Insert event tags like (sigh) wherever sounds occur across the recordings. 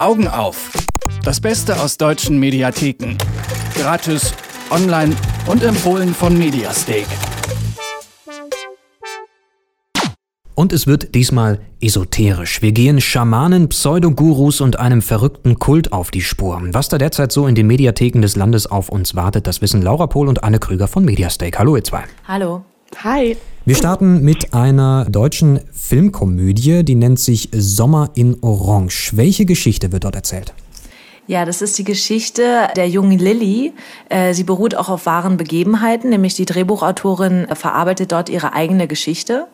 Augen auf. Das Beste aus deutschen Mediatheken. Gratis, online und empfohlen von Mediastake. Und es wird diesmal esoterisch. Wir gehen Schamanen, Pseudogurus und einem verrückten Kult auf die Spur. Was da derzeit so in den Mediatheken des Landes auf uns wartet, das wissen Laura Pohl und Anne Krüger von Mediastake. Hallo ihr zwei. Hallo. Hi. Wir starten mit einer deutschen Filmkomödie, die nennt sich Sommer in Orange. Welche Geschichte wird dort erzählt? Ja, das ist die Geschichte der jungen Lilly. Äh, sie beruht auch auf wahren Begebenheiten, nämlich die Drehbuchautorin verarbeitet dort ihre eigene Geschichte.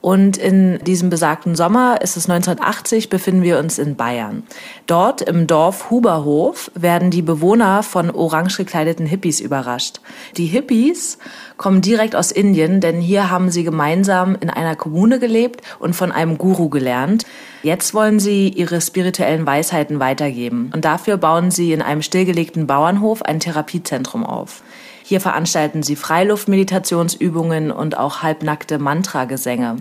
Und in diesem besagten Sommer, ist es 1980, befinden wir uns in Bayern. Dort im Dorf Huberhof werden die Bewohner von orange gekleideten Hippies überrascht. Die Hippies kommen direkt aus Indien, denn hier haben sie gemeinsam in einer Kommune gelebt und von einem Guru gelernt. Jetzt wollen sie ihre spirituellen Weisheiten weitergeben. Und dafür bauen sie in einem stillgelegten Bauernhof ein Therapiezentrum auf. Hier veranstalten sie Freiluftmeditationsübungen und auch halbnackte Mantragesänge.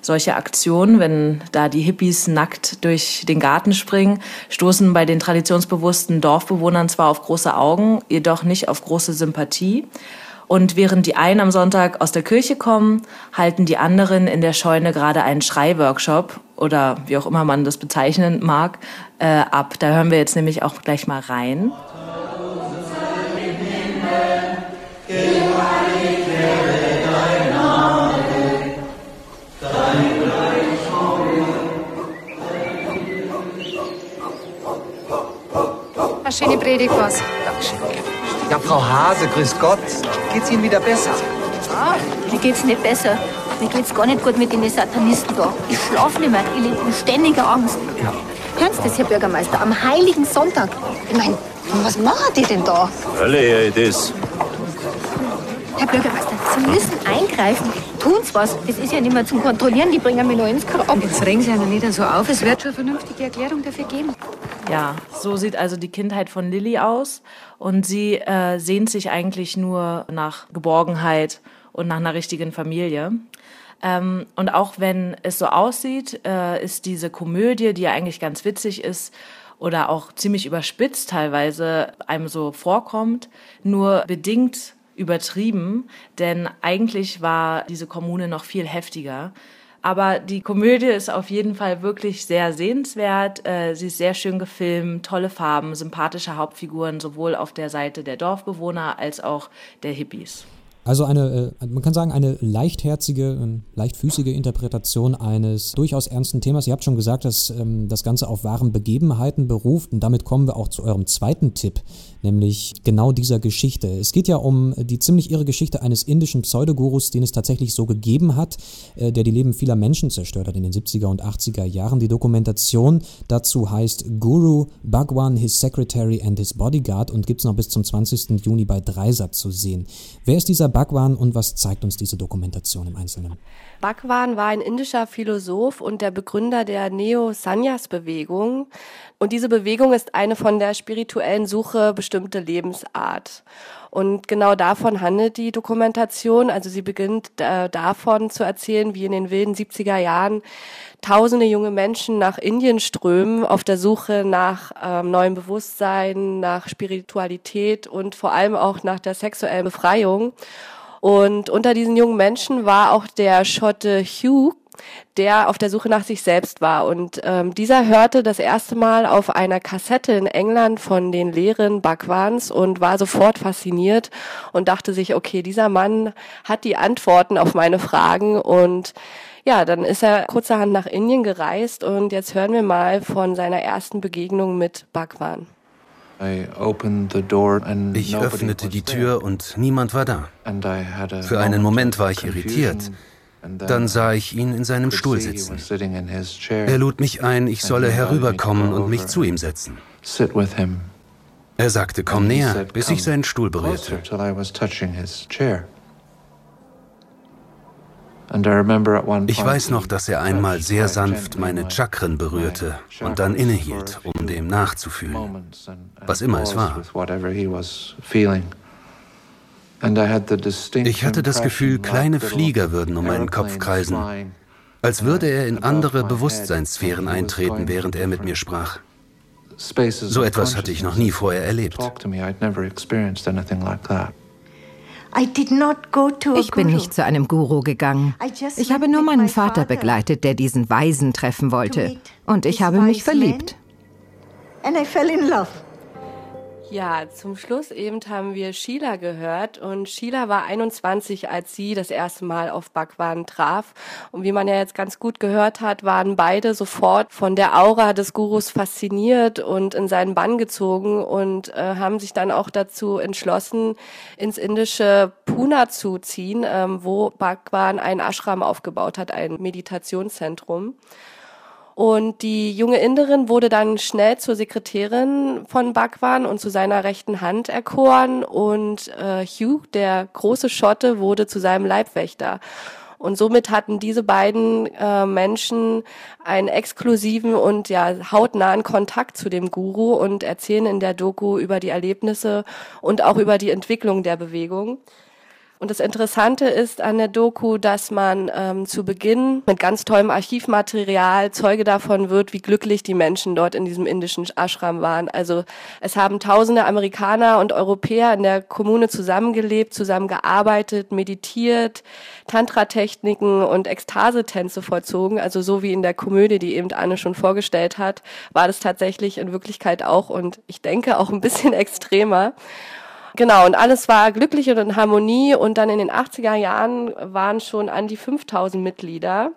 Solche Aktionen, wenn da die Hippies nackt durch den Garten springen, stoßen bei den traditionsbewussten Dorfbewohnern zwar auf große Augen, jedoch nicht auf große Sympathie. Und während die einen am Sonntag aus der Kirche kommen, halten die anderen in der Scheune gerade einen Schreiworkshop oder wie auch immer man das bezeichnen mag, äh, ab. Da hören wir jetzt nämlich auch gleich mal rein. Eine schöne Predigt was. Dankeschön. Ja, Frau Hase, grüß Gott. Geht's Ihnen wieder besser? Ah, mir geht's nicht besser. Mir geht's gar nicht gut mit den Satanisten da. Ich schlaf nicht mehr. Ich lebe in ständiger Angst. Ja. Hören Sie das, Herr Bürgermeister, am Heiligen Sonntag. Ich meine, was machen die denn da? Hölle, das. Herr Bürgermeister, Sie müssen eingreifen. Tun's was. Das ist ja nicht mehr zum Kontrollieren. Die bringen mich noch ins Grab. Jetzt regen Sie einer nicht so auf. Es wird schon vernünftige Erklärung dafür geben. Ja, so sieht also die Kindheit von Lilly aus. Und sie äh, sehnt sich eigentlich nur nach Geborgenheit und nach einer richtigen Familie. Ähm, und auch wenn es so aussieht, äh, ist diese Komödie, die ja eigentlich ganz witzig ist oder auch ziemlich überspitzt teilweise einem so vorkommt, nur bedingt übertrieben, denn eigentlich war diese Kommune noch viel heftiger. Aber die Komödie ist auf jeden Fall wirklich sehr sehenswert. Äh, sie ist sehr schön gefilmt, tolle Farben, sympathische Hauptfiguren, sowohl auf der Seite der Dorfbewohner als auch der Hippies. Also eine, äh, man kann sagen, eine leichtherzige, ähm, leichtfüßige Interpretation eines durchaus ernsten Themas. Ihr habt schon gesagt, dass ähm, das Ganze auf wahren Begebenheiten beruft und damit kommen wir auch zu eurem zweiten Tipp, nämlich genau dieser Geschichte. Es geht ja um die ziemlich irre Geschichte eines indischen Pseudogurus, den es tatsächlich so gegeben hat, äh, der die Leben vieler Menschen zerstört hat in den 70er und 80er Jahren. Die Dokumentation dazu heißt Guru, Bhagwan, His Secretary and His Bodyguard und gibt es noch bis zum 20. Juni bei Dreisat zu sehen. Wer ist dieser Bhagwan und was zeigt uns diese Dokumentation im Einzelnen? Bhagwan war ein indischer Philosoph und der Begründer der Neo-Sanyas-Bewegung. Und diese Bewegung ist eine von der spirituellen Suche bestimmte Lebensart. Und genau davon handelt die Dokumentation. Also sie beginnt äh, davon zu erzählen, wie in den wilden 70er Jahren tausende junge Menschen nach Indien strömen auf der Suche nach ähm, neuem Bewusstsein, nach Spiritualität und vor allem auch nach der sexuellen Befreiung. Und unter diesen jungen Menschen war auch der Schotte Hugh, der auf der Suche nach sich selbst war. Und ähm, dieser hörte das erste Mal auf einer Kassette in England von den Lehren Bhagwans und war sofort fasziniert und dachte sich, okay, dieser Mann hat die Antworten auf meine Fragen und ja, dann ist er kurzerhand nach Indien gereist und jetzt hören wir mal von seiner ersten Begegnung mit Bhagwan. Ich öffnete die Tür und niemand war da. Für einen Moment war ich irritiert. Dann sah ich ihn in seinem Stuhl sitzen. Er lud mich ein, ich solle herüberkommen und mich zu ihm setzen. Er sagte, komm näher, bis ich seinen Stuhl berührte. Ich weiß noch, dass er einmal sehr sanft meine Chakren berührte und dann innehielt, um dem nachzufühlen, was immer es war. Ich hatte das Gefühl, kleine Flieger würden um meinen Kopf kreisen, als würde er in andere Bewusstseinssphären eintreten, während er mit mir sprach. So etwas hatte ich noch nie vorher erlebt. Ich bin nicht zu einem Guru gegangen. Ich habe nur meinen Vater begleitet, der diesen Weisen treffen wollte. Und ich habe mich verliebt. And I fell in love. Ja, zum Schluss eben haben wir Sheila gehört und Sheila war 21, als sie das erste Mal auf Bhagwan traf. Und wie man ja jetzt ganz gut gehört hat, waren beide sofort von der Aura des Gurus fasziniert und in seinen Bann gezogen und äh, haben sich dann auch dazu entschlossen, ins indische Pune zu ziehen, ähm, wo Bhagwan ein Ashram aufgebaut hat, ein Meditationszentrum. Und die junge Inderin wurde dann schnell zur Sekretärin von Bhagwan und zu seiner rechten Hand erkoren. Und äh, Hugh, der große Schotte, wurde zu seinem Leibwächter. Und somit hatten diese beiden äh, Menschen einen exklusiven und ja hautnahen Kontakt zu dem Guru und erzählen in der Doku über die Erlebnisse und auch über die Entwicklung der Bewegung. Und das Interessante ist an der Doku, dass man ähm, zu Beginn mit ganz tollem Archivmaterial Zeuge davon wird, wie glücklich die Menschen dort in diesem indischen Ashram waren. Also es haben tausende Amerikaner und Europäer in der Kommune zusammengelebt, zusammengearbeitet, meditiert, Tantra-Techniken und Ekstasetänze vollzogen. Also so wie in der Komödie, die eben Anne schon vorgestellt hat, war das tatsächlich in Wirklichkeit auch und ich denke auch ein bisschen (laughs) extremer. Genau, und alles war glücklich und in Harmonie. Und dann in den 80er Jahren waren schon an die 5000 Mitglieder.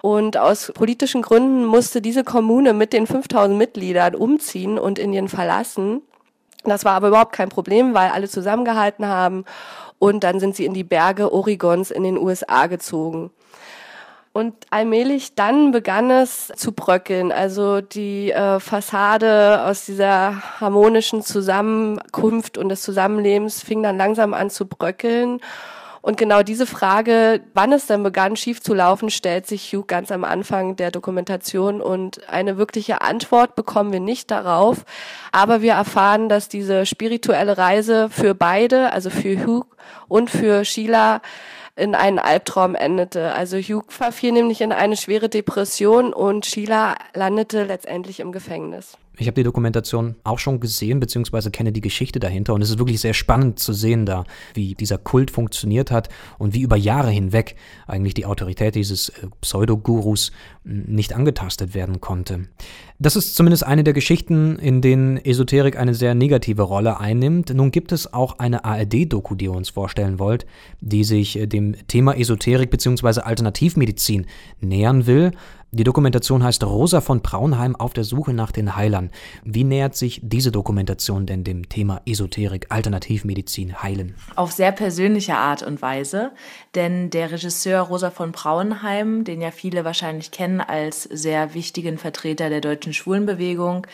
Und aus politischen Gründen musste diese Kommune mit den 5000 Mitgliedern umziehen und Indien verlassen. Das war aber überhaupt kein Problem, weil alle zusammengehalten haben. Und dann sind sie in die Berge Oregons in den USA gezogen. Und allmählich dann begann es zu bröckeln. Also die äh, Fassade aus dieser harmonischen Zusammenkunft und des Zusammenlebens fing dann langsam an zu bröckeln. Und genau diese Frage, wann es dann begann, schief zu laufen, stellt sich Hugh ganz am Anfang der Dokumentation. Und eine wirkliche Antwort bekommen wir nicht darauf. Aber wir erfahren, dass diese spirituelle Reise für beide, also für Hugh und für Sheila, in einen Albtraum endete. Also Hugh verfiel nämlich in eine schwere Depression und Sheila landete letztendlich im Gefängnis. Ich habe die Dokumentation auch schon gesehen, beziehungsweise kenne die Geschichte dahinter. Und es ist wirklich sehr spannend zu sehen da, wie dieser Kult funktioniert hat und wie über Jahre hinweg eigentlich die Autorität dieses äh, Pseudogurus nicht angetastet werden konnte. Das ist zumindest eine der Geschichten, in denen Esoterik eine sehr negative Rolle einnimmt. Nun gibt es auch eine ARD-Doku, die ihr uns vorstellen wollt, die sich äh, dem Thema Esoterik bzw. Alternativmedizin nähern will. Die Dokumentation heißt Rosa von Braunheim auf der Suche nach den Heilern. Wie nähert sich diese Dokumentation denn dem Thema Esoterik, Alternativmedizin, Heilen? Auf sehr persönliche Art und Weise, denn der Regisseur Rosa von Braunheim, den ja viele wahrscheinlich kennen als sehr wichtigen Vertreter der deutschen Schwulenbewegung,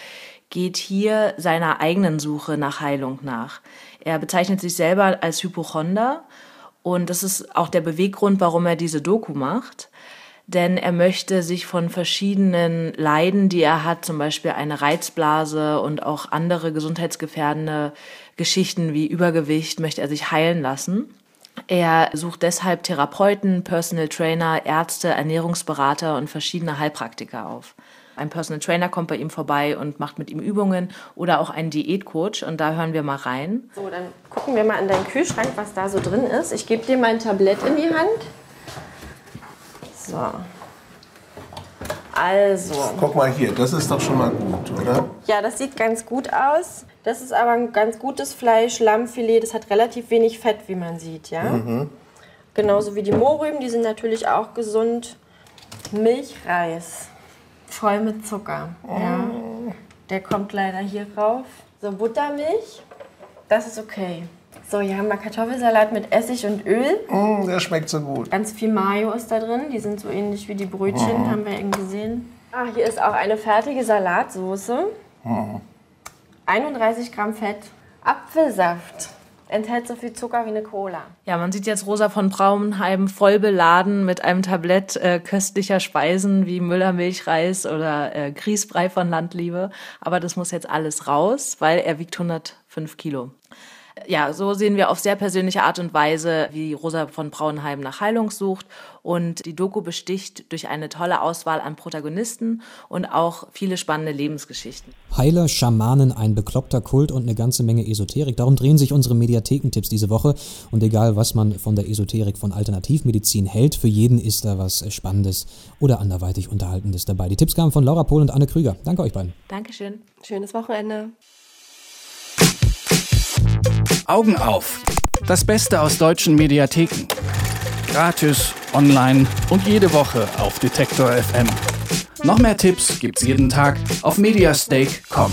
geht hier seiner eigenen Suche nach Heilung nach. Er bezeichnet sich selber als Hypochonder und das ist auch der Beweggrund, warum er diese Doku macht denn er möchte sich von verschiedenen Leiden, die er hat, zum Beispiel eine Reizblase und auch andere gesundheitsgefährdende Geschichten wie Übergewicht, möchte er sich heilen lassen. Er sucht deshalb Therapeuten, Personal Trainer, Ärzte, Ernährungsberater und verschiedene Heilpraktiker auf. Ein Personal Trainer kommt bei ihm vorbei und macht mit ihm Übungen oder auch ein Diätcoach und da hören wir mal rein. So, dann gucken wir mal in deinen Kühlschrank, was da so drin ist. Ich gebe dir mein Tablett in die Hand. So. Also. Guck mal hier, das ist doch schon mal gut, oder? Ja, das sieht ganz gut aus. Das ist aber ein ganz gutes Fleisch, Lammfilet. Das hat relativ wenig Fett, wie man sieht, ja. Mhm. Genauso wie die Mohrrüben, die sind natürlich auch gesund. Milchreis, voll mit Zucker. Oh. Ja. Der kommt leider hier rauf. So Buttermilch, das ist okay. So, hier haben wir Kartoffelsalat mit Essig und Öl. Mm, der schmeckt so gut. Ganz viel Mayo ist da drin. Die sind so ähnlich wie die Brötchen, mm. haben wir eben gesehen. Ah, hier ist auch eine fertige Salatsoße. Mm. 31 Gramm Fett. Apfelsaft. Enthält so viel Zucker wie eine Cola. Ja, man sieht jetzt Rosa von Braunheim voll beladen mit einem Tablett äh, köstlicher Speisen wie Müllermilchreis oder äh, Grießbrei von Landliebe. Aber das muss jetzt alles raus, weil er wiegt 105 Kilo ja, so sehen wir auf sehr persönliche Art und Weise, wie Rosa von Braunheim nach Heilung sucht. Und die Doku besticht durch eine tolle Auswahl an Protagonisten und auch viele spannende Lebensgeschichten. Heiler, Schamanen, ein bekloppter Kult und eine ganze Menge Esoterik. Darum drehen sich unsere Mediathekentipps diese Woche. Und egal, was man von der Esoterik von Alternativmedizin hält, für jeden ist da was Spannendes oder anderweitig Unterhaltendes dabei. Die Tipps kamen von Laura Pohl und Anne Krüger. Danke euch beiden. Dankeschön. Schönes Wochenende. Augen auf. Das Beste aus deutschen Mediatheken. Gratis, online und jede Woche auf Detektor FM. Noch mehr Tipps gibt's jeden Tag auf mediastake.com.